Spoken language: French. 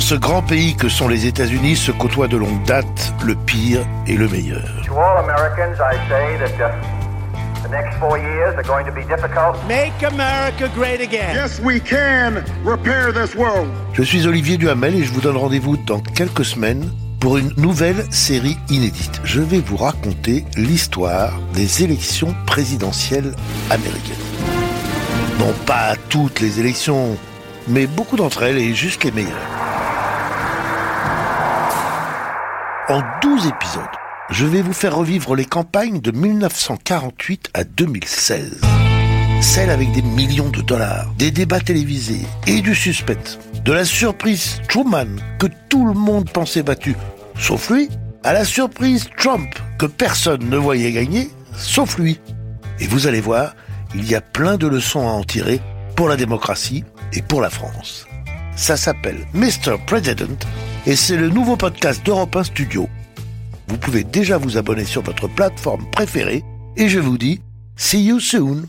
Dans ce grand pays que sont les États-Unis se côtoient de longue date le pire et le meilleur. To all Americans, I say that the next four years are going to be difficult. Make America great again. Yes, we can repair this world. Je suis Olivier Duhamel et je vous donne rendez-vous dans quelques semaines pour une nouvelle série inédite. Je vais vous raconter l'histoire des élections présidentielles américaines. Non pas toutes les élections, mais beaucoup d'entre elles et juste les meilleures. En 12 épisodes, je vais vous faire revivre les campagnes de 1948 à 2016. Celles avec des millions de dollars, des débats télévisés et du suspense. De la surprise Truman que tout le monde pensait battu, sauf lui, à la surprise Trump que personne ne voyait gagner, sauf lui. Et vous allez voir, il y a plein de leçons à en tirer pour la démocratie et pour la France. Ça s'appelle Mr. President et c'est le nouveau podcast d'Europe 1 Studio. Vous pouvez déjà vous abonner sur votre plateforme préférée et je vous dis, see you soon